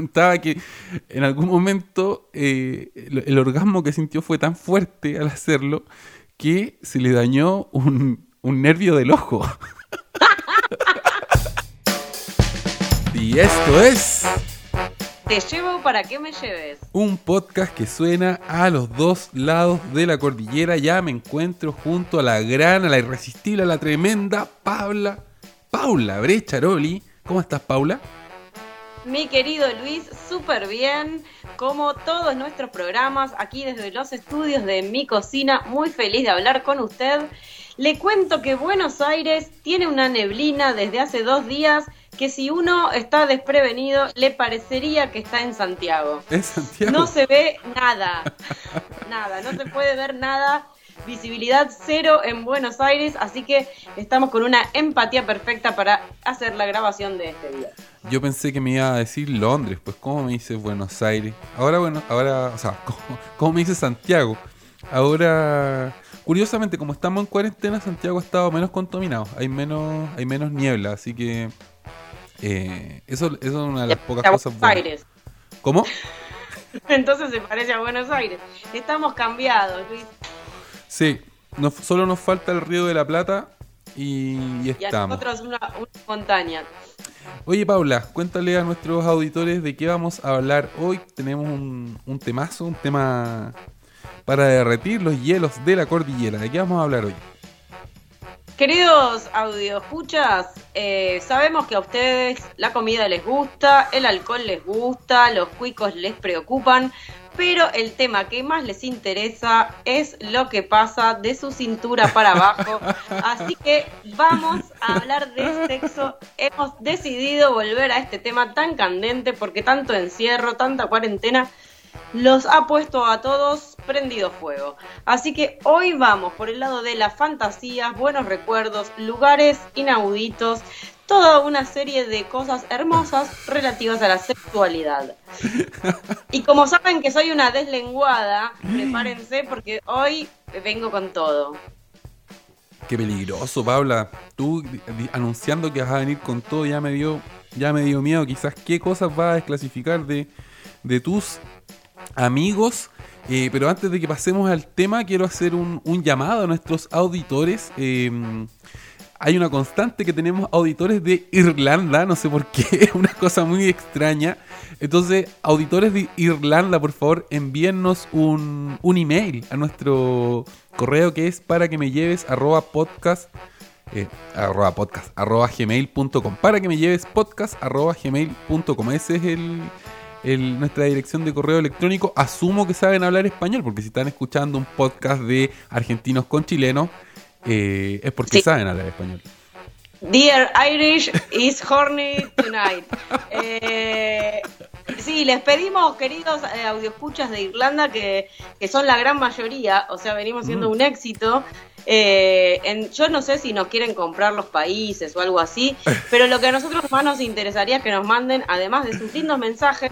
contaba que en algún momento eh, el, el orgasmo que sintió fue tan fuerte al hacerlo que se le dañó un, un nervio del ojo. y esto es Te llevo para que me lleves. un podcast que suena a los dos lados de la cordillera. Ya me encuentro junto a la gran, a la irresistible, a la tremenda Paula, Paula Brecharoli. ¿Cómo estás, Paula? Mi querido Luis, súper bien, como todos nuestros programas, aquí desde los estudios de mi cocina, muy feliz de hablar con usted. Le cuento que Buenos Aires tiene una neblina desde hace dos días que si uno está desprevenido le parecería que está en Santiago. ¿En Santiago? No se ve nada, nada, no se puede ver nada. Visibilidad cero en Buenos Aires, así que estamos con una empatía perfecta para hacer la grabación de este día. Yo pensé que me iba a decir Londres, pues ¿cómo me dice Buenos Aires? Ahora, bueno, ahora, o sea, ¿cómo, cómo me dice Santiago? Ahora, curiosamente, como estamos en cuarentena, Santiago ha estado menos contaminado, hay menos, hay menos niebla, así que eh, eso, eso es una de las pocas A cosas Buenos buenas. Aires. ¿Cómo? Entonces se parece a Buenos Aires. Estamos cambiados, Luis. Sí, nos- solo nos falta el Río de la Plata y, y Y a estamos. nosotros una, una montaña. Oye Paula, cuéntale a nuestros auditores de qué vamos a hablar hoy. Tenemos un, un temazo, un tema para derretir los hielos de la cordillera. ¿De qué vamos a hablar hoy? Queridos audioescuchas, eh, sabemos que a ustedes la comida les gusta, el alcohol les gusta, los cuicos les preocupan, pero el tema que más les interesa es lo que pasa de su cintura para abajo. Así que vamos a hablar de sexo. Hemos decidido volver a este tema tan candente porque tanto encierro, tanta cuarentena los ha puesto a todos prendido fuego. Así que hoy vamos por el lado de las fantasías, buenos recuerdos, lugares inauditos, toda una serie de cosas hermosas relativas a la sexualidad. Y como saben que soy una deslenguada, prepárense porque hoy vengo con todo. Qué peligroso, Paula. Tú anunciando que vas a venir con todo ya me dio, ya me dio miedo. Quizás qué cosas vas a desclasificar de, de tus amigos. Eh, pero antes de que pasemos al tema, quiero hacer un, un llamado a nuestros auditores. Eh, hay una constante que tenemos auditores de Irlanda, no sé por qué, una cosa muy extraña. Entonces, auditores de Irlanda, por favor, envíennos un, un email a nuestro correo que es para que me lleves arroba podcast, eh, arroba podcast, arroba gmail.com. Para que me lleves podcast arroba gmail.com. Ese es el- nuestra dirección de correo electrónico. Asumo que saben hablar español, porque si están escuchando un podcast de argentinos con chilenos, eh, es porque Sí. saben hablar español. Dear Irish is horny tonight. Eh, sí, les pedimos, queridos eh, audioescuchas de Irlanda, que, que son la gran mayoría, o sea, venimos siendo Mm. un éxito. Eh, en- yo no sé si nos quieren comprar los países o algo así, pero lo que a nosotros más nos interesaría es que nos manden, además de sus lindos mensajes,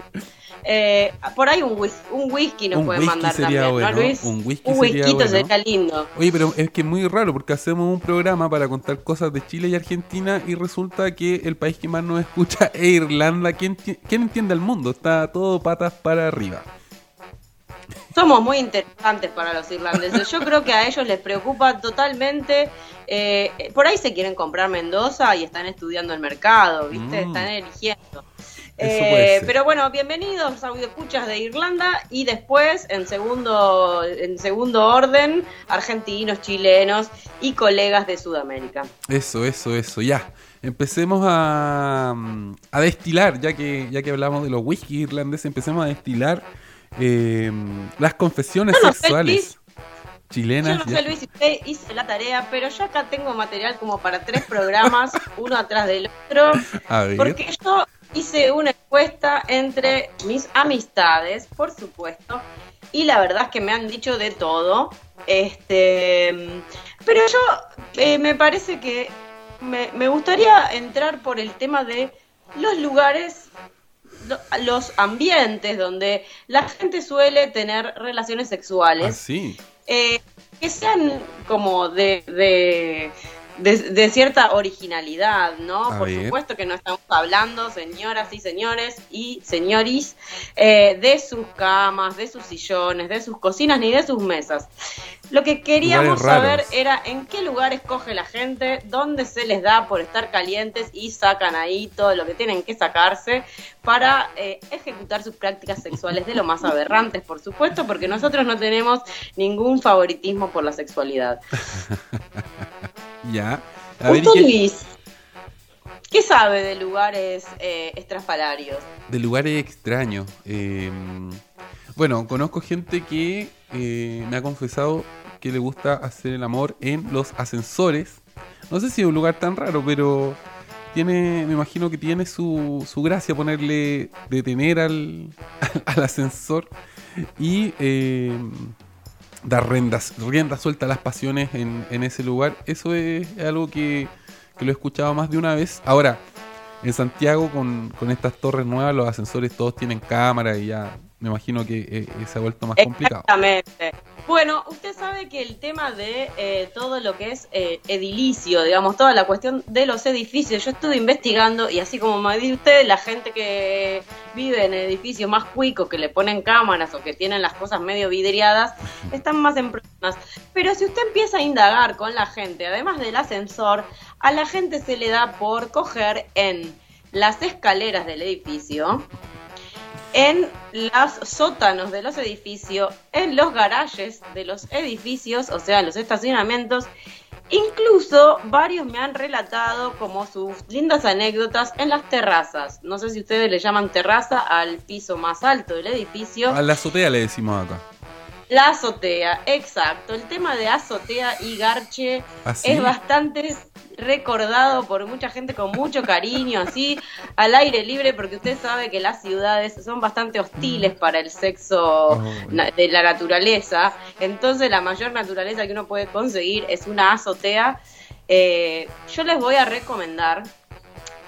eh, por ahí un, whis- un whisky nos Un pueden whisky mandar sería también, bueno, ¿no, Luis? un whisky un sería bueno. sería lindo. Oye, pero es que es muy raro porque hacemos un programa para contar cosas de Chile y Argentina y resulta que el país que más nos escucha es Irlanda. ¿Quién, quién entiende al mundo? Está todo patas para arriba. Somos muy interesantes para los irlandeses. Yo creo que a ellos les preocupa totalmente. eh, por ahí se quieren comprar Mendoza y están estudiando el mercado, ¿viste? Mm. Están eligiendo. Eh, pero bueno, bienvenidos a escuchas de Irlanda y después en segundo en segundo orden argentinos, chilenos y colegas de Sudamérica. Eso, eso, eso, ya. Empecemos a, a destilar, ya que, ya que hablamos de los whisky irlandeses, empecemos a destilar eh, las confesiones no sexuales Luis. Yo chilenas. no sé, Luis, si usted hizo la tarea, pero yo acá tengo material como para tres programas, uno atrás del otro. A ver. Porque yo hice una encuesta entre mis amistades, por supuesto, y la verdad es que me han dicho de todo. Este, pero yo eh, me parece que me, me gustaría entrar por el tema de los lugares, los ambientes donde la gente suele tener relaciones Ah, sexuales sí. eh, que sean como de, de, de, cierta originalidad, ¿no? A Por supuesto que no estamos hablando, señoras y señores y señoris, eh, de sus camas, de sus sillones, de sus cocinas ni de sus mesas. Lo que queríamos saber era en qué lugares coge la gente, dónde se les da por estar calientes y sacan ahí todo lo que tienen que sacarse para eh, ejecutar sus prácticas sexuales de lo más aberrantes, por supuesto, porque nosotros no tenemos ningún favoritismo por la sexualidad. Ya. A ver, ¿y Usted, qué- Luis, ¿qué sabe de lugares eh, estrafalarios? de lugares extraños. eh, bueno, conozco gente que eh, me ha confesado que le gusta hacer el amor en los ascensores. No sé si es un lugar tan raro, pero tiene, me imagino que tiene su, su gracia ponerle detener al, al ascensor y eh, dar riendas, rienda suelta a las pasiones en, en ese lugar. Eso es algo que, que lo he escuchado más de una vez. Ahora, en Santiago, con, con estas torres nuevas, los ascensores todos tienen cámara y ya me imagino que eh, eh, se ha vuelto más complicado. Exactamente. Bueno, usted sabe que el tema de eh, todo lo que es eh, edilicio, digamos, toda la cuestión de los edificios, yo estuve investigando y así como me dice usted, la gente que vive en edificios más cuicos, que le ponen cámaras o que tienen las cosas medio vidriadas, están más en problemas. Pero si usted empieza a indagar con la gente, además del ascensor, a la gente se le da por coger en las escaleras del edificio, en los sótanos de los edificios, en los garajes de los edificios, o sea, los estacionamientos. Incluso varios me han relatado como sus lindas anécdotas en las terrazas. No sé si ustedes le llaman terraza al piso más alto del edificio. A la azotea le decimos acá. La azotea, exacto. El tema de azotea y garche ¿Así? es bastante recordado por mucha gente con mucho cariño, así al aire libre, porque usted sabe que las ciudades son bastante hostiles para el sexo Oh. de la naturaleza. Entonces, la mayor naturaleza que uno puede conseguir es una azotea. Eh, yo les voy a recomendar,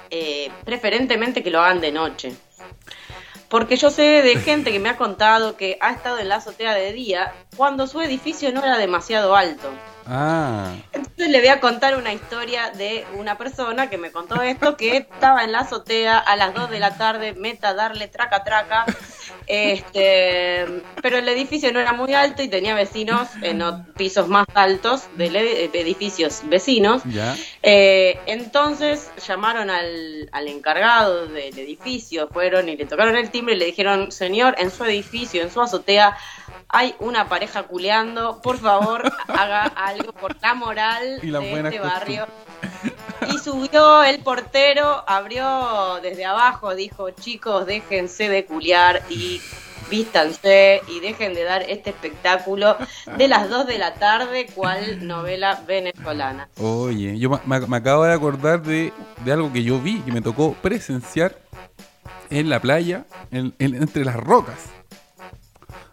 eh, preferentemente que lo hagan de noche. Porque yo sé de gente que me ha contado que ha estado en la azotea de día cuando su edificio no era demasiado alto. Ah, Entonces le voy a contar una historia de una persona que me contó esto, que estaba en la azotea a las 2 de la tarde, meta darle traca traca, este, pero el edificio no era muy alto y tenía vecinos en pisos más altos de edificios vecinos. Eh, entonces llamaron al, al encargado del edificio, fueron y le tocaron el timbre y le dijeron, señor, en su edificio, en su azotea, hay una pareja culeando, por favor, haga algo por la moral Y de este barrio. Y subió el portero, abrió desde abajo, dijo, chicos, déjense de culiar y vístanse y dejen de dar este espectáculo de las 2 de la tarde, cual novela venezolana. Oye, yo me, me acabo de acordar de, de algo que yo vi, que me tocó presenciar en la playa, en- en- entre las rocas.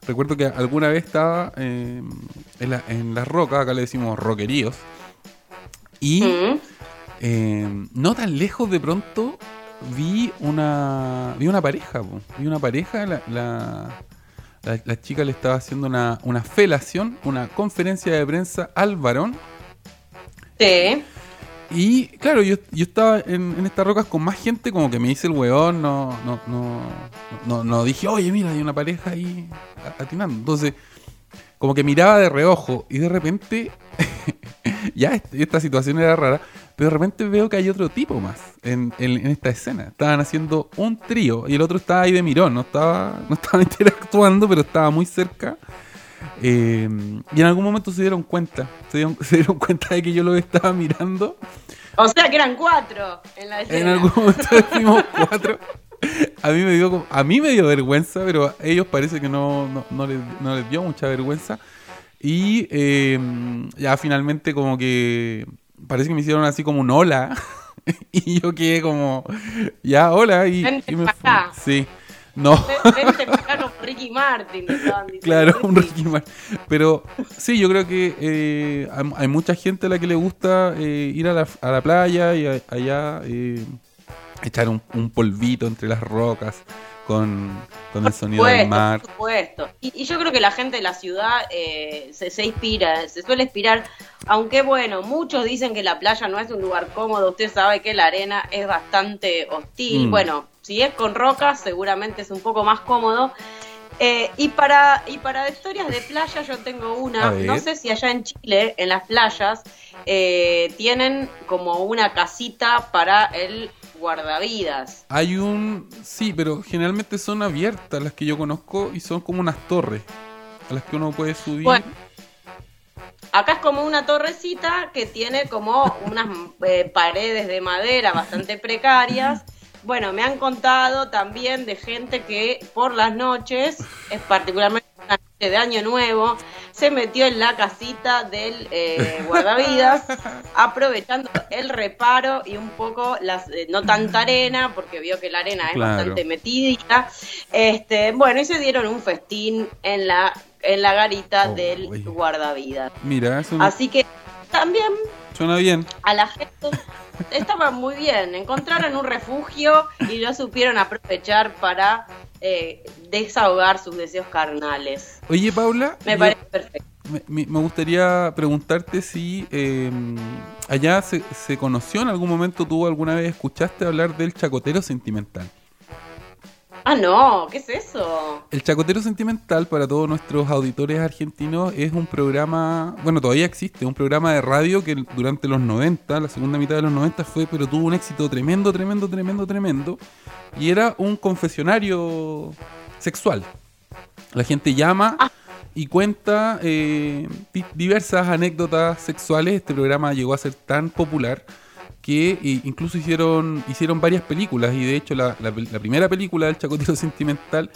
Recuerdo que alguna vez estaba eh, en, la- en las rocas, acá le decimos roqueríos, y Mm. Eh, no tan lejos de pronto vi una vi una pareja, po. vi una pareja, la, la, la- la chica le estaba haciendo una, una felación, una conferencia de prensa al varón. Sí. Y claro, yo, yo estaba en, en estas rocas con más gente, como que me hice el weón, no, no, no, no, no dije, oye, mira, hay una pareja ahí atinando. Entonces, como que miraba de reojo y de repente, ya est- esta situación era rara, pero de repente veo que hay otro tipo más en, en- en esta escena. Estaban haciendo un trío y el otro estaba ahí de mirón, no estaba, no estaba interactuando, pero estaba muy cerca. Eh, y en algún momento se dieron cuenta, se dieron, se dieron cuenta de que yo lo estaba mirando. O sea que eran cuatro en la escena. En algún momento fuimos cuatro. A mí me dio a mí me dio vergüenza, pero a ellos parece que no, no, no les, no les dio mucha vergüenza. Y eh, ya finalmente como que parece que me hicieron así como un hola. y yo quedé como, ya, hola. Y, Vente y me acá. Sí. No. Vente para acá como Ricky Martin. Claro, un. Ricky Martin. Pero sí, yo creo que eh, hay, hay mucha gente a la que le gusta eh, ir a la, a la playa y a- allá eh, echar un, un polvito entre las rocas con, con el sonido del mar. Por supuesto. Y, y yo creo que la gente de la ciudad eh, se, se inspira, se suele inspirar Aunque bueno, muchos dicen que la playa no es un lugar cómodo, usted sabe que la arena es bastante hostil. Mm. Bueno, si es con rocas, seguramente es un poco más cómodo. Eh, y para y para historias de playa yo tengo una, no sé si allá en Chile, en las playas, eh, tienen como una casita para el guardavidas. Hay un... Sí, pero generalmente son abiertas las que yo conozco y son como unas torres a las que uno puede subir. Bueno. Acá es como una torrecita que tiene como unas eh, paredes de madera bastante precarias. Bueno, me han contado también de gente que por las noches, es particularmente de Año Nuevo, se metió en la casita del eh, guardavidas, aprovechando el reparo y un poco las eh, no tanta arena, porque vio que la arena es Claro. bastante metidita. Este, bueno, y se dieron un festín en la en la garita Oh, del uy. guardavidas. Mira, eso Así que también suena bien. a la gente estaba muy bien. Encontraron un refugio y lo supieron aprovechar para eh, desahogar sus deseos carnales. Oye, Paula, Me yo- parece perfecto. me, me- me gustaría preguntarte si eh, allá se, se conoció en algún momento, tú alguna vez escuchaste hablar del chacotero sentimental. Ah, no, ¿qué es eso? El Chacotero Sentimental, para todos nuestros auditores argentinos, es un programa, bueno, todavía existe, un programa de radio que durante los 90, la segunda mitad de los 90 fue, pero tuvo un éxito tremendo, tremendo, tremendo, tremendo. Y era un confesionario sexual. La gente llama y cuenta eh, di- diversas anécdotas sexuales. Este programa llegó a ser tan popular que incluso hicieron, hicieron varias películas y de hecho la, la primera película del Chacotero Sentimental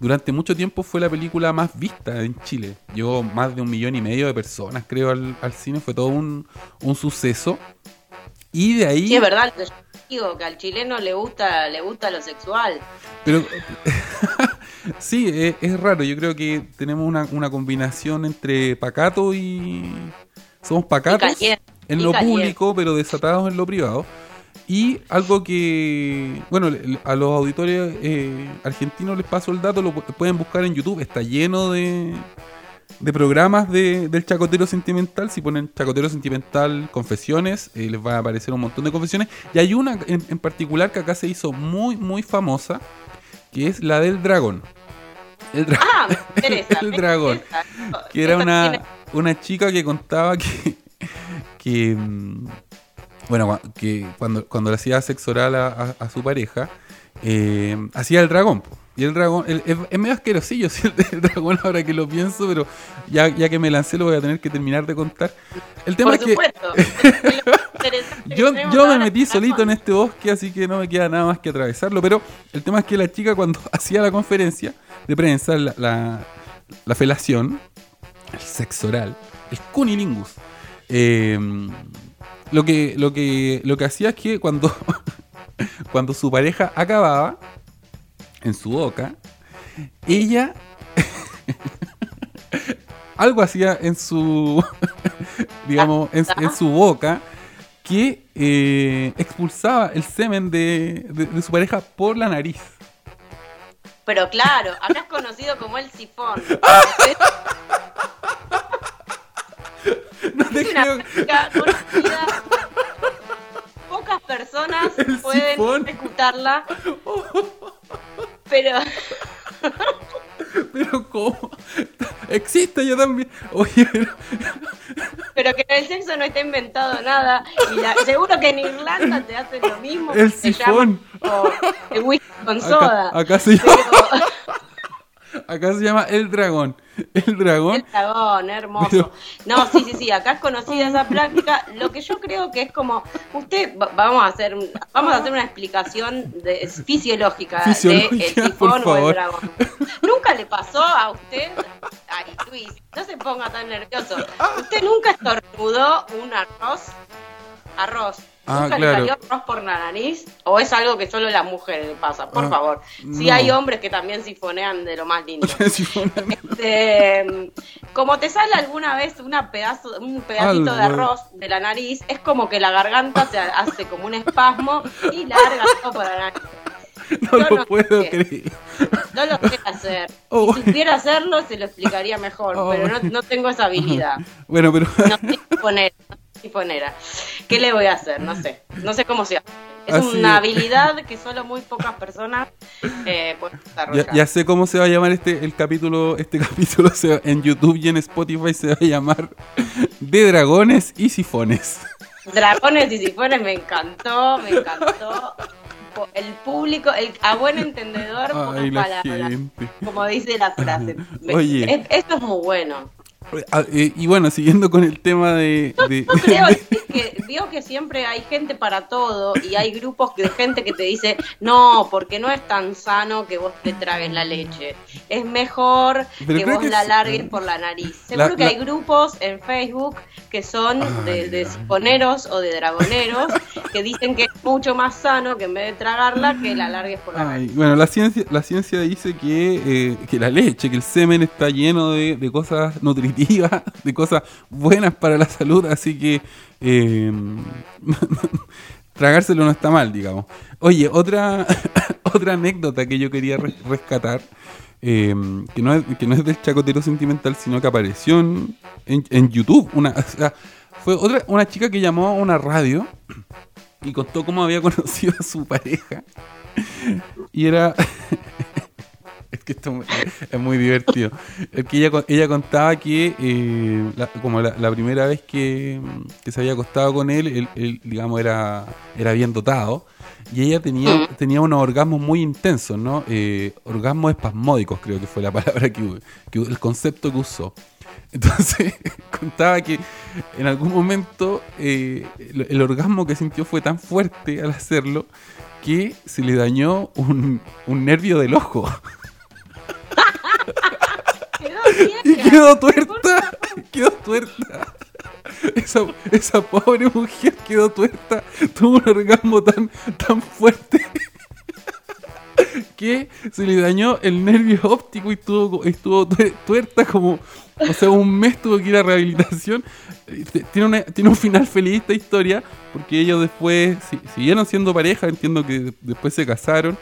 durante mucho tiempo fue la película más vista en Chile. Llegó más de un millón y medio de personas creo al, al cine, fue todo un, un suceso. Y de ahí... Sí, es verdad, yo digo que al chileno le gusta, le gusta lo sexual. Pero sí, es, es raro. Yo creo que tenemos una, una combinación entre pacato y. Somos pacatos caliente, en y lo caliente. público, pero desatados en lo privado. Y algo que, bueno, a los auditores eh, argentinos les paso el dato, lo pu- pueden buscar en YouTube, está lleno de, de programas de- del Chacotero Sentimental. Si ponen Chacotero Sentimental Confesiones, eh, les va a aparecer un montón de confesiones. Y hay una en, en particular que acá se hizo muy, muy famosa, que es la del dragón. El, dra- Ah, me interesa. El me dragón. interesa. que era una, una chica que contaba que, que mm, bueno, que cuando, cuando le hacía sexo oral a, a- a su pareja, eh, hacía el dragón. Y el dragón, el- es, es medio asquerosillo sí, el, el dragón ahora que lo pienso, pero ya, ya que me lancé lo voy a tener que terminar de contar. El tema Por es que yo, yo me metí solito en este bosque, así que no me queda nada más que atravesarlo. Pero el tema es que la chica cuando hacía la conferencia de prensa, la, la, la felación, el sexo oral, el cunilingus, eh, lo, que, lo, que, lo que hacía es que cuando, cuando su pareja acababa en su boca, ella algo hacía en su digamos en, en su boca que eh, expulsaba el semen de, de- de su pareja por la nariz Pero claro, es conocido como el sifón. Es una conocida. Pocas personas El pueden sifón. ejecutarla. Pero pero cómo existe yo también oye pero- que el sexo no está inventado nada. Y la- seguro que en Irlanda te hacen lo mismo. El sifón. o el whisky con soda. acá, acá se llama, Pero acá se llama el dragón el dragón el dragón, hermoso. Pero- No, sí, sí, sí, acá es conocida esa práctica. Lo que yo creo que es como, usted, va- vamos a hacer, vamos a hacer una explicación de, fisiológica, Fisiológica, de el por sifón o el dragón. ¿Nunca le pasó a usted? Ay, Luis, no se ponga tan nervioso. ¿Usted nunca estornudó un arroz? Arroz. Ah, ¿Nunca claro. le salió arroz por la nariz? ¿O es algo que solo las mujeres le pasa? Por Ah, favor. Si no. hay hombres que también sifonean de lo más lindo. Este, como te sale alguna vez una pedazo, un pedacito de arroz de la nariz, es como que la garganta se hace como un espasmo y larga todo por la nariz. no Yo lo no puedo sé. creer No lo sé, hacer. Oh. Si supiera hacerlo, se lo explicaría mejor, Oh. pero no, no tengo esa habilidad. Bueno, pero No no soy sifonera. ¿Qué le voy a hacer? No sé. No sé cómo se hace. Es Así una es. habilidad que solo muy pocas personas eh, pueden desarrollar. ya sé cómo se va a llamar este el capítulo. Este capítulo se va- en YouTube y en Spotify se va a llamar De Dragones y Sifones. Dragones y sifones me encantó, me encantó. El público, el, a buen entendedor, pocas Ay, la palabras. gente. Como dice la frase. Oye. es- esto es muy bueno. Ah, eh, y bueno, siguiendo con el tema de. de- Yo creo que veo que siempre hay gente para todo y hay grupos de gente que te dice, no, porque no es tan sano que vos te tragues la leche. Es mejor Pero que vos que la sí. largues por la nariz. Seguro La- que la- hay grupos en Facebook que son Ay, de, de ay. sifoneros o de dragoneros que dicen que es mucho más sano que en vez de tragarla que la largues por la Ay, nariz. bueno, la ciencia, la ciencia dice que, eh, que la leche, que el semen está lleno de, de cosas nutritivas, de cosas buenas para la salud, así que eh, tragárselo no está mal, digamos. Oye, otra, otra anécdota que yo quería res- rescatar, eh, que, no es, que no es del chacotero sentimental, sino que apareció en, YouTube. Una, fue otra, una chica que llamó a una radio y contó cómo había conocido a su pareja. Y era. Que esto es muy divertido. Es que ella, ella contaba que, eh, la- como la, la primera vez que, que se había acostado con él, él, él, digamos, era, era bien dotado. Y ella tenía, tenía unos orgasmos muy intensos, ¿no? Eh, orgasmos espasmódicos, creo que fue la palabra que, que el concepto que usó. Entonces contaba que en algún momento eh, el, el orgasmo que sintió fue tan fuerte al hacerlo que se le dañó un, un nervio del ojo. Quedó Y quedó tuerta. Quedó tuerta. Esa, esa pobre mujer quedó tuerta. Tuvo un orgasmo tan, tan fuerte que se le dañó el nervio óptico y estuvo, estuvo tuer- tuerta como, o sea, un mes tuvo que ir a rehabilitación. Eh, Tiene, una- tiene un final feliz esta historia, porque ellos después si- siguieron siendo pareja, entiendo que después se casaron.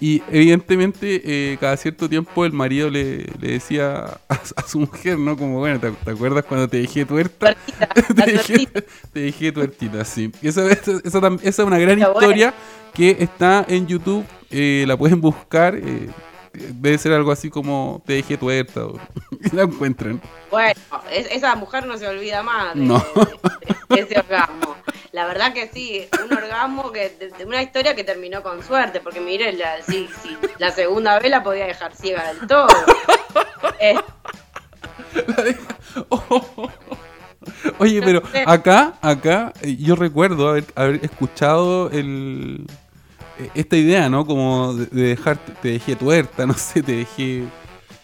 Y evidentemente eh, cada cierto tiempo el marido le, le decía a, a su mujer, ¿no? Como, bueno, ¿te, te acuerdas cuando te dejé tuerta? Tuertita, te, dejé, tuertita. te dejé tuertita, sí. Esa, esa, esa es una gran Pero bueno. historia que está en YouTube. eh, la pueden buscar. eh, debe ser algo así como te dejé tuerta. o- y la encuentran. Bueno, es- esa mujer no se olvida más de, No. de- de ese orgasmo. La verdad que sí, un orgasmo que de, una historia que terminó con suerte, porque mire, la, sí, sí, la segunda vez la podía dejar ciega del todo. Eh, Oh. Oye, pero acá, acá, eh, yo recuerdo haber, haber escuchado el esta idea, ¿no? Como de, de dejar, te dejé tuerta, no sé, te dejé.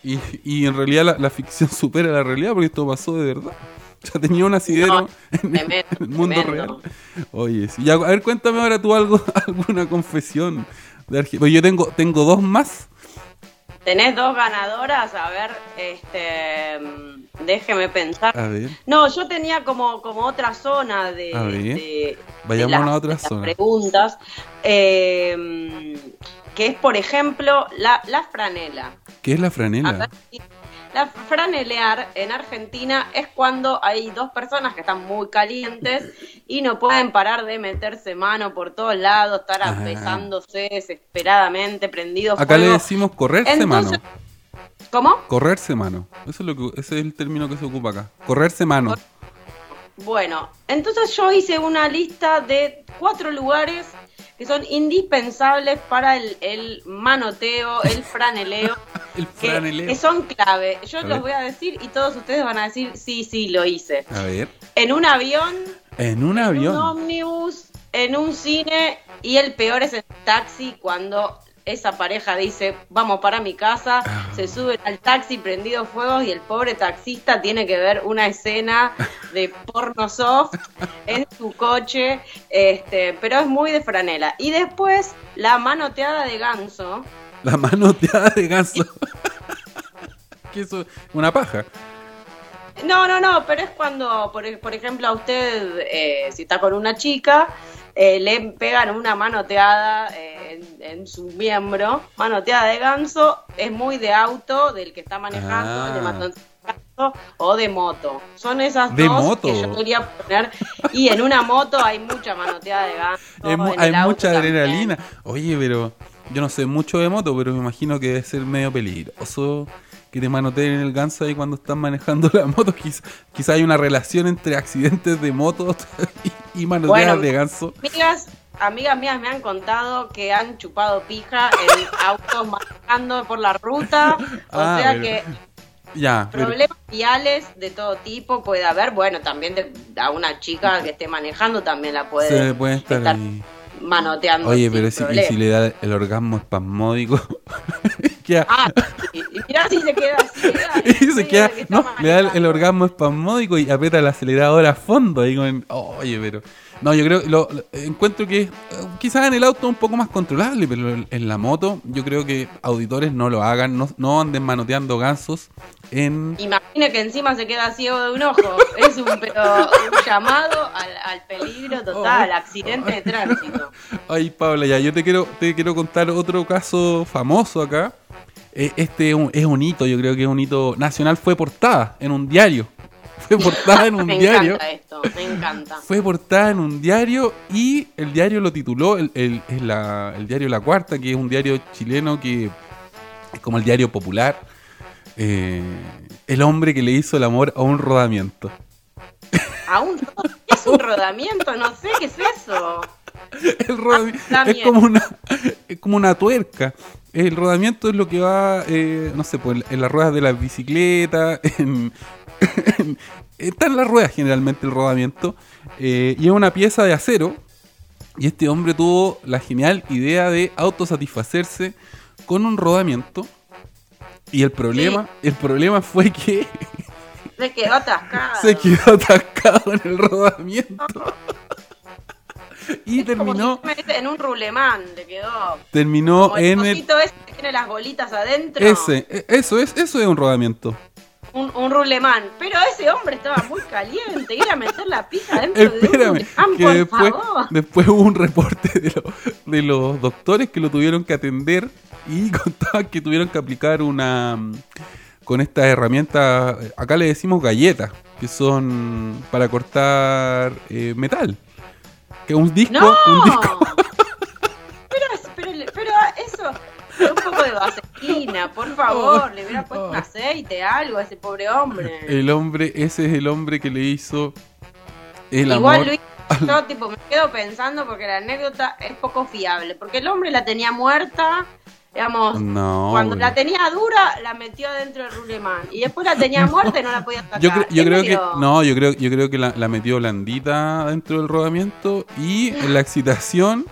Y, y en realidad la, la ficción supera la realidad porque esto pasó de verdad. Sea, tenía un asidero No, en, tremendo, en el mundo tremendo. real. Oye, sí. Ya, a ver, cuéntame ahora tú algo, alguna confesión de Arge- Pues yo tengo, tengo dos más. tenés dos ganadoras, a ver, este, mm, déjeme pensar. A ver. No, yo tenía como, como otra zona de, A ver. de- Vayamos de a las- otra de las zona. preguntas, eh, que es, por ejemplo, la, la franela. ¿Qué es la franela? La franelear en Argentina es cuando hay dos personas que están muy calientes y no pueden parar de meterse mano por todos lados, estar Ah. besándose desesperadamente, prendidos Acá le decimos correrse Entonces- mano. ¿Cómo? Correrse mano. Eso es lo que, ese es el término que se ocupa acá. Correrse mano. Bueno, entonces yo hice una lista de cuatro lugares que son indispensables para el, el manoteo, el franeleo, El que, franeleo. que son clave. Yo A los ver. voy a decir y todos ustedes van a decir, sí, sí, lo hice. A ver. En un avión, En un en avión. un ómnibus, en un cine y el peor es en taxi cuando esa pareja dice, vamos para mi casa, Ah. se suben al taxi prendido fuegos y el pobre taxista tiene que ver una escena de porno soft en su coche, este, pero es muy de franela. Y después la manoteada de ganso, La manoteada de ganso. que eso una paja. No, no, no, pero es cuando, por, por ejemplo, a usted, eh, si está con una chica eh, le pegan una manoteada eh, en, en su miembro, manoteada de ganso, es muy de auto del que está manejando, Ah. de o de moto. Son esas ¿De dos moto? que yo quería poner. Y en una moto hay mucha manoteada de ganso. En hay mucha también. adrenalina. Oye, pero yo no sé mucho de moto, pero me imagino que debe ser medio peligroso que te manoteen en el ganso ahí cuando estás manejando la moto. Quizá, quizá hay una relación entre accidentes de motos y, y manoteadas Bueno. de ganso. Amigas, amigas mías me han contado que han chupado pija en autos manejando por la ruta. O Ah, sea pero- que Ya, pero- problemas viales de todo tipo puede haber. Bueno, también de, a una chica que esté manejando también la puede, se puede estar ahí. manoteando. Oye, pero si, y si le da el orgasmo espasmódico, queda- Ah, y, y mirá si se queda así. y se queda, no, le da el, el orgasmo espasmódico y aprieta el acelerador a fondo. Ahí con- oye, pero. No, yo creo, lo, lo- encuentro que eh, quizás en el auto un poco más controlable, pero en la moto yo creo que auditores no lo hagan, no, no anden manoteando gansos en... Imagina que encima se queda ciego de un ojo. Es un, pero, un llamado al, al peligro total, Oh. accidente de tránsito. Ay, Paula, ya, yo te quiero, te quiero contar otro caso famoso acá. Eh, Este es un, es un hito, yo creo que es un hito nacional, fue portada en un diario. Fue portada en un me diario. encanta esto, me encanta. Fue portada en un diario y el diario lo tituló, el, el- la- el diario La Cuarta, que es un diario chileno que es como el diario popular. Eh, el hombre que le hizo el amor a un rodamiento. Aún ¿qué es un rodamiento, no sé qué es eso. El da es como una es como una tuerca. El rodamiento es lo que va, eh, no sé, pues en las ruedas de la bicicleta, en, en- está en las ruedas generalmente el rodamiento, eh, y es una pieza de acero. Y este hombre tuvo la genial idea de autosatisfacerse con un rodamiento. Y el problema, el problema fue que Se quedó atascado. se quedó atascado en el rodamiento. y Es como terminó, si en un rulemán le quedó. terminó Como en el ese que tiene las bolitas adentro. ese, e- eso es, eso es un rodamiento. Un, un rulemán. Pero ese hombre estaba muy caliente. Ir a meter la pija dentro de un rulemán, que por después, favor. después hubo un reporte de, lo- de los doctores que lo tuvieron que atender y contaban que tuvieron que aplicar una con estas herramientas, eh, acá le decimos galletas, que son para cortar eh, metal. Que un disco, ¡No! un disco Un poco de vaselina, por favor. Le hubiera puesto un aceite, algo a ese pobre hombre. el hombre, ese es el hombre que le hizo el Igual amor. Luis, yo tipo me quedo pensando porque la anécdota es poco fiable. Porque el hombre la tenía muerta, digamos, No, cuando la tenía dura, la metió dentro del rulemán. Y después la tenía muerta y no la podía sacar. Yo, cre- yo creo que no, yo creo, yo creo que la, la metió blandita dentro del rodamiento y en la excitación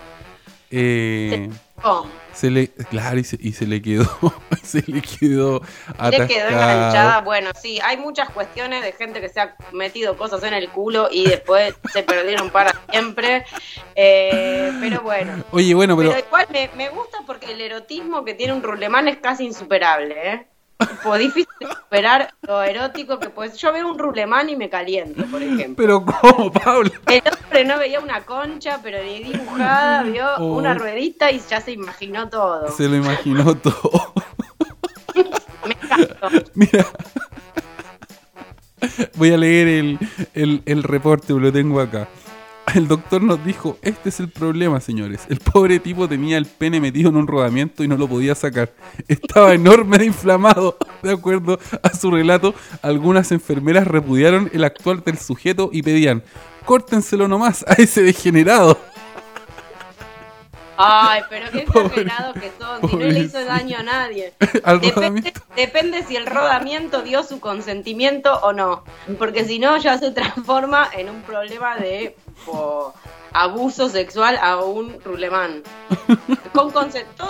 eh, Oh, se le, claro, y se, y se le quedó, se le quedó le quedó atascado. enganchada. Bueno, sí, hay muchas cuestiones de gente que se ha metido cosas en el culo y después se perdieron para siempre. Eh, pero bueno. Oye, bueno, pero Pero igual me, me gusta porque el erotismo que tiene un rulemán es casi insuperable, ¿eh? Tipo, difícil superar lo erótico que pues yo veo un rulemán y me caliento, por ejemplo. pero cómo, Pablo. El hombre no veía una concha, pero ni dibujada, vio Oh. una ruedita y ya se imaginó todo. Se lo imaginó todo. Me encantó. Mira. Voy a leer el, el, el reporte, lo tengo acá. El doctor nos dijo, este es el problema, señores. El pobre tipo tenía el pene metido en un rodamiento y no lo podía sacar. Estaba enorme de inflamado. De acuerdo a su relato, algunas enfermeras repudiaron el actual del sujeto y pedían, córtenselo nomás a ese degenerado. Ay, pero qué exagerados que son, si no le hizo daño a nadie. Al Depende, rodamiento. depende si el rodamiento dio su consentimiento o no. Porque si no, ya se transforma en un problema de po, abuso sexual a un rulemán. Con todo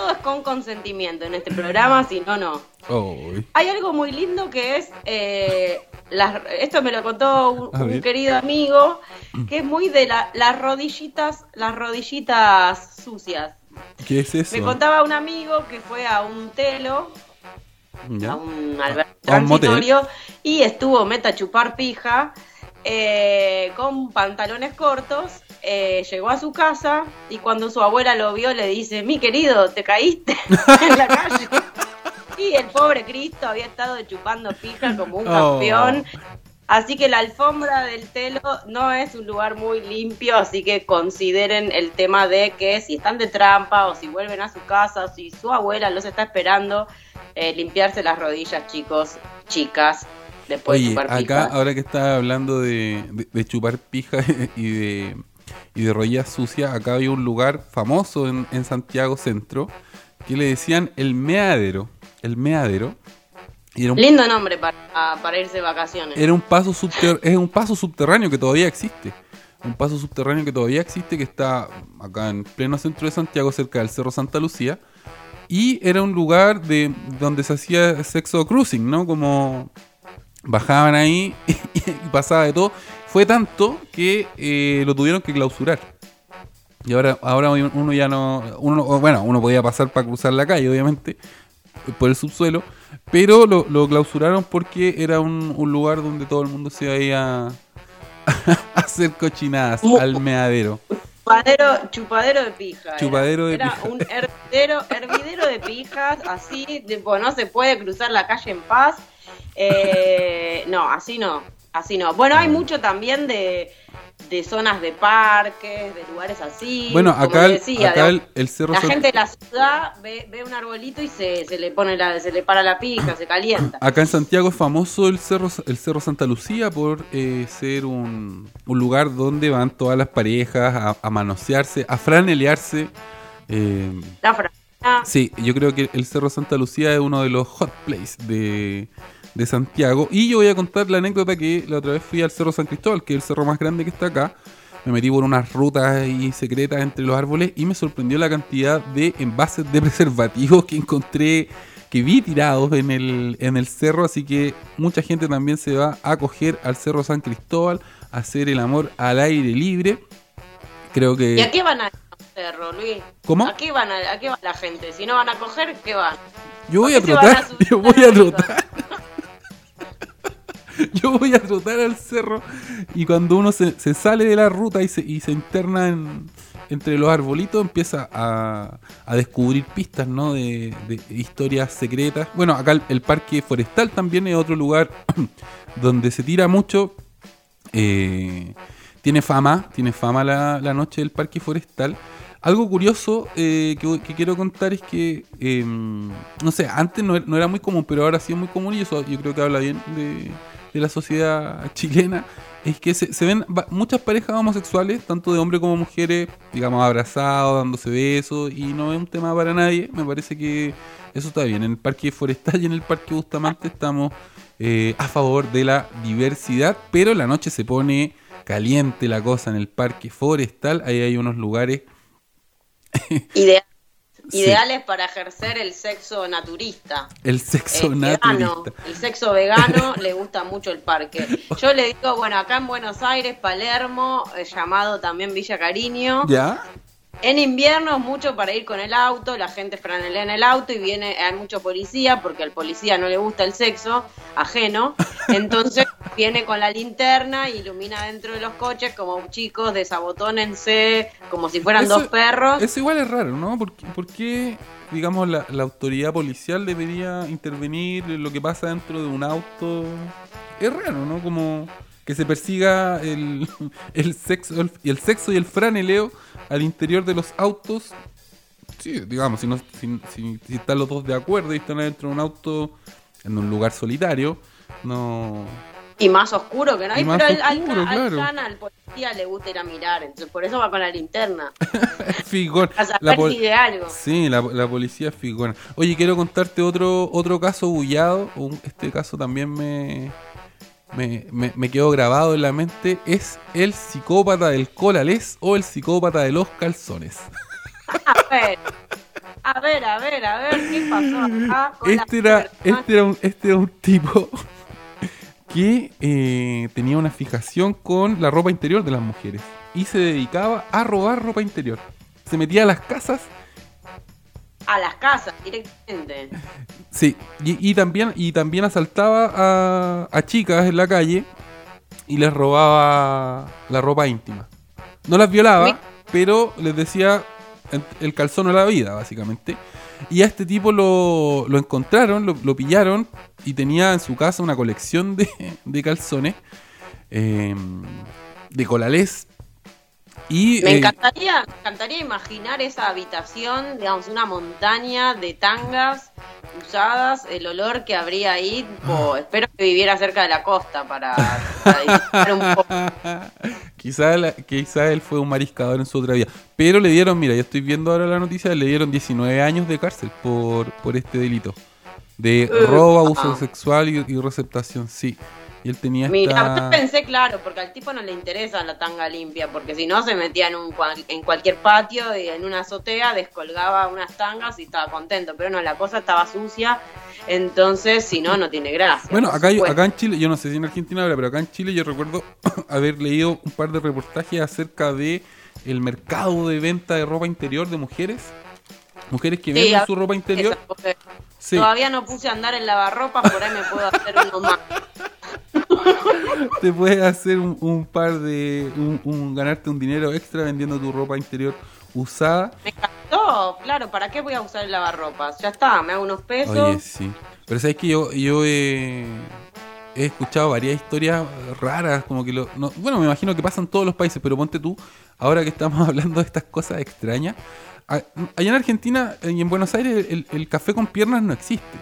es con consentimiento en este programa, si no, no. Ay. Hay algo muy lindo que es, eh, las- esto me lo contó un, querido amigo, que es muy de la- las rodillitas, las rodillitas sucias. ¿Qué es eso? Me contaba un amigo que fue a un telo, ¿Ya? a un albergue un transitorio, y estuvo meta a chupar pija. Eh, con pantalones cortos, eh, llegó a su casa y cuando su abuela lo vio le dice, mi querido, te caíste en la calle. Y el pobre Cristo había estado chupando pija como un Oh. campeón. Así que la alfombra del telo no es un lugar muy limpio, así que consideren el tema de que si están de trampa o si vuelven a su casa o si su abuela los está esperando, eh, limpiarse las rodillas, chicos, chicas, después de Oye, chupar acá, pija. ahora que estaba hablando de, de- de chupar pija y de, y de rodillas sucias, acá había un lugar famoso en, en Santiago Centro que le decían el meadero. El meadero. Un, Lindo nombre para, para irse de vacaciones. era un paso subter- es un paso subterráneo que todavía existe. Un paso subterráneo que todavía existe, que está acá en pleno centro de Santiago, cerca del Cerro Santa Lucía. Y era un lugar de donde se hacía sexo cruising, ¿no? Como bajaban ahí y, pasaba de todo. Fue tanto que eh, lo tuvieron que clausurar. Y ahora, ahora uno ya no. Uno, bueno, uno podía pasar para cruzar la calle, obviamente, por el subsuelo. Pero lo, lo clausuraron porque era un, un lugar donde todo el mundo se iba a, a hacer cochinadas Mu- al meadero. Chupadero, chupadero de pija. era. Chupadero de Era pija. un hervidero, hervidero de pijas, así, tipo, no se puede cruzar la calle en paz. Eh, no, así no, así no. Bueno, hay mucho también de, de zonas de parques, de lugares así. Bueno, acá, decía, acá el, el cerro la gente de la ciudad ve, ve un arbolito y se, se le pone la, se le para la pija, se calienta. Acá en Santiago es famoso el cerro, el cerro Santa Lucía por eh, ser un, un lugar donde van todas las parejas a, a manosearse, a franelearse. eh, La franja. sí, yo creo que el cerro Santa Lucía es uno de los hot places de, de Santiago. Y yo voy a contar la anécdota que la otra vez fui al cerro San Cristóbal, que es el cerro más grande que está acá. Me metí por unas rutas ahí secretas entre los árboles y me sorprendió la cantidad de envases de preservativos que encontré, que vi tirados en el, en el cerro. Así que mucha gente también se va a acoger al cerro San Cristóbal, a hacer el amor al aire libre. Creo que. ¿Y a qué van a cerro, Luis? ¿Cómo? ¿A qué, van a, ¿A qué va la gente? Si no van a coger, ¿qué van? Yo voy a ¿Por qué se van a trotar, yo voy a trotar. Yo voy a trotar al cerro y cuando uno se, sale de la ruta y se, y se interna en- entre los arbolitos empieza a, a descubrir pistas, ¿no? De, de historias secretas. Bueno, acá el, parque forestal también es otro lugar donde se tira mucho. eh, tiene fama, tiene fama la, noche del parque forestal. Algo curioso eh, que, quiero contar es que, eh, no sé, antes no, no era muy común, pero ahora sí es muy común y eso yo creo que habla bien de, de la sociedad chilena. Es que se, se ven muchas parejas homosexuales, tanto de hombres como mujeres, digamos, abrazados, dándose besos, y no es un tema para nadie. Me parece que eso está bien. En el parque forestal y en el parque Bustamante estamos eh, a favor de la diversidad, pero la noche se pone caliente la cosa en el parque forestal. Ahí hay unos lugares. Sí. Ideales para ejercer el sexo naturista. El sexo Eh, vegano. El sexo vegano le gusta mucho el parque. Yo le digo, bueno, acá en Buenos Aires, Palermo, eh, llamado también Villa Cariño. ¿Ya? En invierno es mucho para ir con el auto, la gente franelea en el auto y viene, hay mucho policía, porque al policía no le gusta el sexo ajeno, entonces viene con la linterna y ilumina dentro de los coches como chicos, desabotónense, como si fueran Eso- dos perros. Eso igual es raro, ¿no? ¿Por por qué, digamos, la, la autoridad policial debería intervenir en lo que pasa dentro de un auto? Es raro, ¿no? Como que se persiga el, el sexo el, y el sexo y el franeleo al interior de los autos. Sí, digamos, si, no, si, si- si están los dos de acuerdo y están adentro de un auto en un lugar solitario, no... Y más oscuro que no hay, pero al, al, oscuro, al. Cana, al policía le gusta ir a mirar, entonces por eso va con la linterna, Figón. a saber La pol- si de algo. Sí, la, la policía es figona. Oye, quiero contarte otro otro caso bullado. Este caso también me, me, me, me quedó grabado en la mente. Es el psicópata del colales o el psicópata de los calzones. A ver, a ver, a ver, a ver, ¿qué pasó la Este era, este, era un, este era un tipo que eh, tenía una fijación con la ropa interior de las mujeres y se dedicaba a robar ropa interior. Se metía a las casas a las casas directamente. Sí, y, y también, y también asaltaba a, a chicas en la calle y les robaba la ropa íntima. No las violaba, Mi- pero les decía el calzón o la vida, básicamente. Y a este tipo lo, lo encontraron, lo, lo pillaron y tenía en su casa una colección de, de calzones eh, de colalés. Y, Me eh, encantaría, me encantaría imaginar esa habitación, digamos, una montaña de tangas usadas, el olor que habría ahí. tipo, Ah. espero que viviera cerca de la costa para, para disfrutar un poco. quizá, la- quizá él fue un mariscador en su otra vida. Pero le dieron, mira, yo estoy viendo ahora la noticia, le dieron 19 años de cárcel por, por este delito. De robo, abuso ah. sexual y, y receptación, sí. Y él tenía Mira, esta... yo pensé, claro, porque al tipo no le interesa la tanga limpia, porque si no se metía en, un, en cualquier patio y en una azotea, descolgaba unas tangas y estaba contento. Pero no, la cosa estaba sucia, entonces si no, no tiene gracia. Bueno, acá, supuesto. acá en Chile, yo no sé si en Argentina ahora, pero acá en Chile yo recuerdo haber leído un par de reportajes acerca de el mercado de venta de ropa interior de mujeres. Mujeres que Sí, venden su ropa interior. Esa, porque Sí. Todavía no puse a andar en lavarropas, por ahí me puedo hacer uno más. te puedes hacer un, un par de. Un, un- ganarte un dinero extra vendiendo tu ropa interior usada. Me encantó, claro, ¿para qué voy a usar el lavarropas? Ya está, me hago unos pesos. Oye, sí. Pero sabes que yo, yo he, he escuchado varias historias raras, como que lo. no- bueno, me imagino que pasan todos los países, pero ponte tú, ahora que estamos hablando de estas cosas extrañas. Allá en Argentina y en Buenos Aires el, el café con piernas no existe.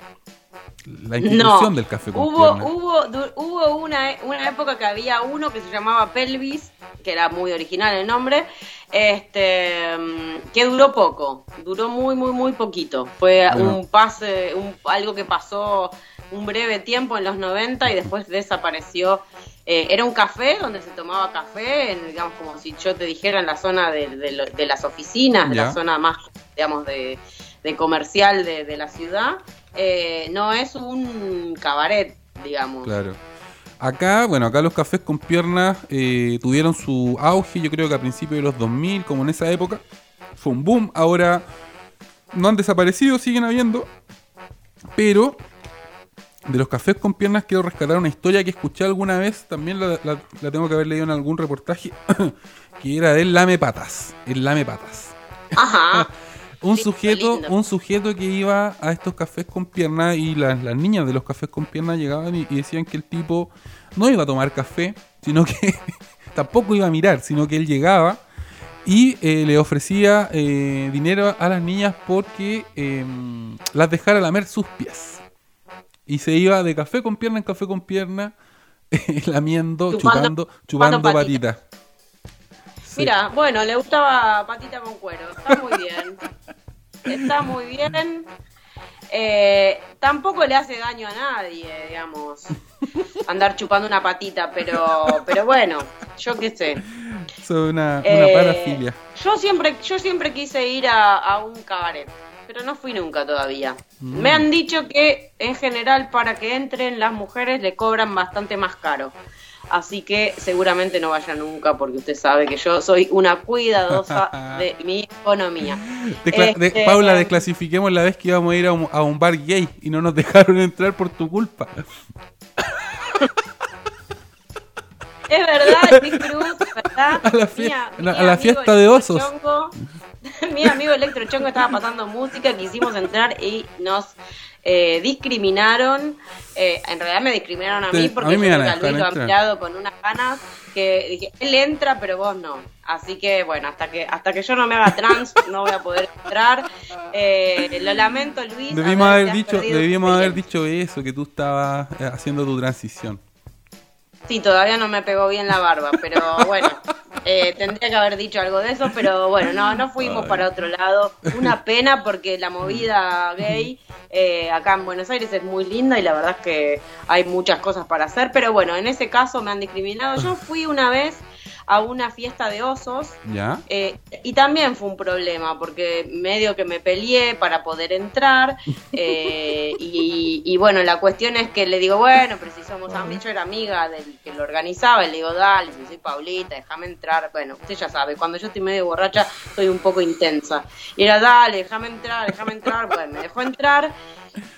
La institución del café con hubo, hubo, du- hubo una, una época que había uno que se llamaba Pelvis, que era muy original el nombre, este que duró poco, duró muy, muy, muy poquito. Fue Bueno. un pase, un, algo que pasó un breve tiempo en los 90 y después desapareció. Eh, era un café donde se tomaba café, en, digamos, como si yo te dijera en la zona de, de las oficinas, la zona más, digamos, de, de comercial de la ciudad. Eh, no es un cabaret, digamos. Claro. Acá, bueno, acá los cafés con piernas eh, tuvieron su auge, yo creo que a principios de los 2000, como en esa época. Fue un boom. Ahora no han desaparecido, siguen habiendo. Pero de los cafés con piernas quiero rescatar una historia que escuché alguna vez. También la, la- la tengo que haber leído en algún reportaje. que era del lame patas. El lame patas. Ajá. Un sujeto, un sujeto que iba a estos cafés con piernas y las, las niñas de los cafés con piernas llegaban y, y decían que el tipo no iba a tomar café, sino que tampoco iba a mirar, sino que él llegaba y eh, le ofrecía eh, dinero a las niñas porque eh, las dejara lamer sus pies. Y se iba de café con pierna en café con pierna, lamiendo, Chupando- chupando, chupando, chupando patitas. Sí. Mira, bueno, le gustaba patita con cuero. Está muy bien. Está muy bien. Eh, tampoco le hace daño a nadie, digamos, andar chupando una patita, pero, pero bueno, yo qué sé. Una, una Eh, parafilia. Yo siempre, yo siempre quise ir a, a un cabaret, pero no fui nunca todavía. Mm. Me han dicho que en general para que entren las mujeres le cobran bastante más caro. Así que seguramente no vaya nunca porque usted sabe que yo soy una cuidadosa de mi economía. De- Este, Paula, desclasifiquemos la vez que íbamos a ir a un, a un bar gay y no nos dejaron entrar por tu culpa. Es verdad, Cruz, ¿verdad? A la fie- Mi- a la- mi a la amigo fiesta de osos. Mi amigo Electrochongo estaba pasando música, quisimos entrar y nos eh, discriminaron. Eh, en realidad me discriminaron a mí a porque mí me yo a a mirado con unas ganas que dije, él entra, pero vos no. Así que bueno, hasta que hasta que yo no me haga trans no voy a poder entrar. Eh, lo lamento, Luis. Debimos a haber dicho, debimos haber dicho eso, que tú estabas eh, haciendo tu transición. Sí, todavía no me pegó bien la barba, pero bueno, eh, tendría que haber dicho algo de eso, pero bueno, no, no fuimos Ay. para otro lado. Una pena porque la movida gay eh, acá en Buenos Aires es muy linda y la verdad es que hay muchas cosas para hacer, pero bueno, en ese caso me han discriminado. Yo fui una vez a una fiesta de osos ¿Ya? eh, y también fue un problema porque medio que me peleé para poder entrar eh, y, y bueno, la cuestión es que le digo, bueno, pero si somos amigos, yo era amiga del que lo organizaba y le digo, dale, si soy Paulita, déjame entrar. Bueno, usted ya sabe, cuando yo estoy medio borracha soy un poco intensa. Y era, dale, déjame entrar, déjame entrar. Bueno, me dejó entrar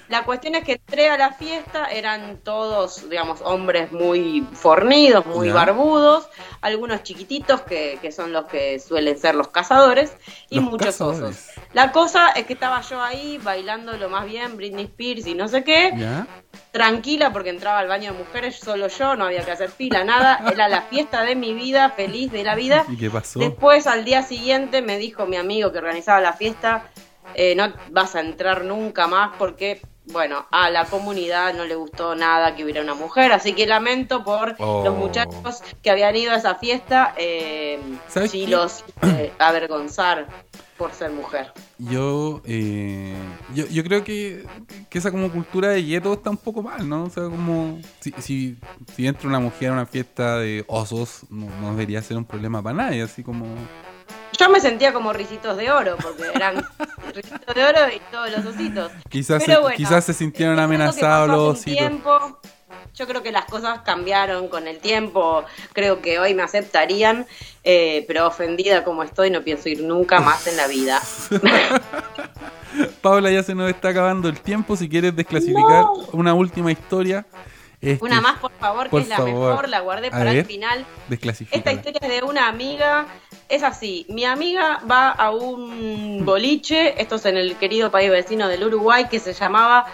La cuestión es que entré a la fiesta, eran todos, digamos, hombres muy fornidos, muy barbudos, algunos chiquititos que, que son los que suelen ser los cazadores y Los muchos cazadores. osos. La cosa es que estaba yo ahí bailando lo más bien, Britney Spears y no sé qué, ¿Ya? tranquila porque entraba al baño de mujeres, solo yo, no había que hacer fila, nada, era la fiesta de mi vida, feliz de la vida. ¿Y qué pasó? Después, al día siguiente, me dijo mi amigo que organizaba la fiesta, eh, no vas a entrar nunca más porque, bueno, a la comunidad no le gustó nada que hubiera una mujer, así que lamento por Oh. los muchachos que habían ido a esa fiesta, eh, ¿Sabes si qué? los eh, avergonzar por ser mujer. Yo, eh, yo, yo creo que, que esa como cultura de gueto está un poco mal, ¿no? O sea, como si, si, si entra una mujer a una fiesta de osos, no, no debería ser un problema para nadie, así como... Yo me sentía como risitos de oro, porque eran risitos de oro y todos los ositos. Quizás, Pero se, bueno, quizás se sintieron que amenazados los ositos. tiempo. Yo creo que las cosas cambiaron con el tiempo. Creo que hoy me aceptarían, eh, pero ofendida como estoy, no pienso ir nunca más en la vida. Paula, ya se nos está acabando el tiempo. Si quieres desclasificar No. una última historia. este, Una más, por favor, que Por es la favor. mejor, la guardé A para ver. el final. Esta historia es de una amiga. Es así, mi amiga va a un boliche, esto es en el querido país vecino del Uruguay, que se llamaba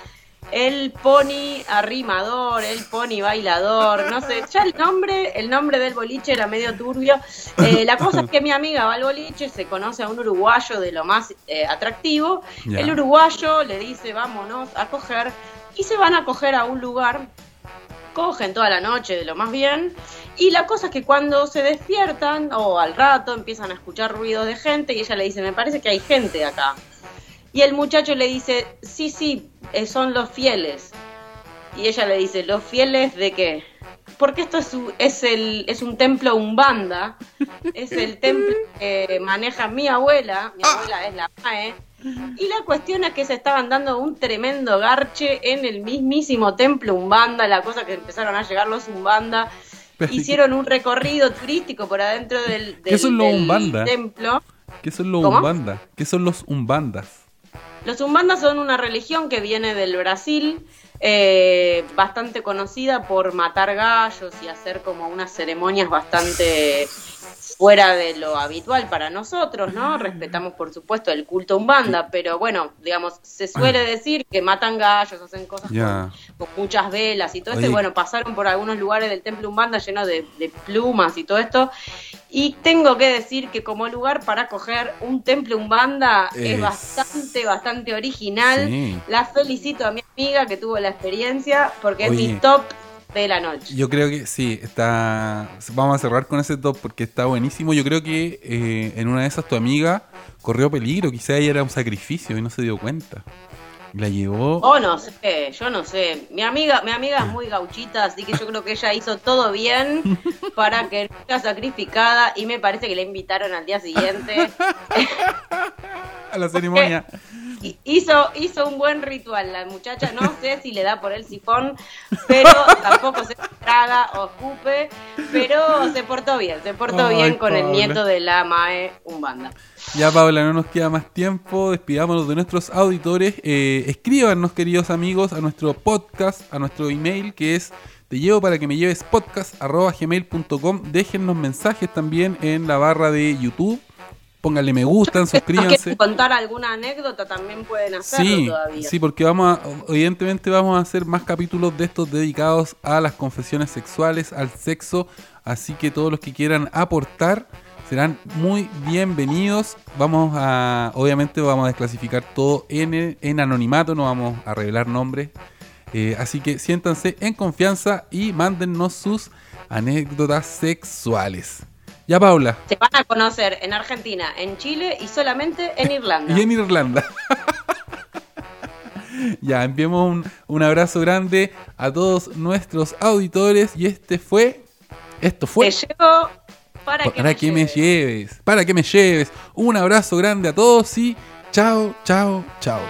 el Pony Arrimador, el Pony Bailador, no sé, ya el nombre, el nombre del boliche era medio turbio. Eh, la cosa es que mi amiga va al boliche, se conoce a un uruguayo de lo más eh, atractivo, el uruguayo le dice vámonos a coger y se van a coger a un lugar cogen toda la noche de lo más bien. Y la cosa es que cuando se despiertan o al rato empiezan a escuchar ruidos de gente y ella le dice, me parece que hay gente acá. Y el muchacho le dice, sí, sí, eh, son los fieles. Y ella le dice, ¿los fieles de qué? Porque esto es, es, el, es un templo umbanda, es el templo que maneja mi abuela, mi abuela es la MAE, y la cuestión es que se estaban dando un tremendo garche en el mismísimo templo Umbanda, la cosa que empezaron a llegar los Umbanda, hicieron un recorrido turístico por adentro del, ¿Qué del- son los del Umbanda? templo. ¿Qué son los ¿Cómo? umbandas? ¿Qué son los umbandas? Los umbandas son una religión que viene del Brasil, eh, bastante conocida por matar gallos y hacer como unas ceremonias bastante fuera de lo habitual para nosotros, ¿no? Respetamos, por supuesto, el culto umbanda, pero bueno, digamos, se suele decir que matan gallos, hacen cosas con, con muchas velas y todo esto, y bueno, pasaron por algunos lugares del templo umbanda lleno de, de plumas y todo esto, y tengo que decir que como lugar para coger un templo umbanda es, Es- bastante, bastante original. Sí. La felicito a mi amiga que tuvo la experiencia porque Oye. es mi top de la noche. Yo creo que sí, está. Vamos a cerrar con ese top porque está buenísimo. Yo creo que eh, en una de esas tu amiga corrió peligro, quizá ella era un sacrificio y no se dio cuenta. La llevó. Oh, no sé, yo no sé. Mi amiga, mi amiga es muy gauchita, así que yo creo que ella hizo todo bien para que no sea sacrificada y me parece que la invitaron al día siguiente. a la ceremonia. Hizo, hizo un buen ritual la muchacha, no sé si le da por el sifón, pero tampoco se traga o escupe, pero se portó bien, se portó Ay, bien con el nieto de la Mae Umbanda. Ya, Paula, no nos queda más tiempo. Despidámonos de nuestros auditores. Eh, escríbanos, queridos amigos, a nuestro podcast, a nuestro email que es te llevo para que me lleves podcast arroba gmail.com. Déjennos mensajes también en la barra de YouTube. Pónganle me gustan, Si suscríbanse. quieren contar alguna anécdota también pueden hacerlo Sí, todavía. sí, porque vamos a, evidentemente vamos a hacer más capítulos de estos dedicados a las confesiones sexuales, al sexo, así que todos los que quieran aportar serán muy bienvenidos. Vamos a, obviamente vamos a desclasificar todo en, el- en anonimato, no vamos a revelar nombres, Eh, así que siéntanse en confianza y mándennos sus anécdotas sexuales. Ya, Paula. Se van a conocer en Argentina, en Chile y solamente en Irlanda. Y en Irlanda. ya, enviamos un, un abrazo grande a todos nuestros auditores y este fue, esto fue, Te llevo para, para que me lleves. lleves, para que me lleves. Un abrazo grande a todos y chao, chao, chao.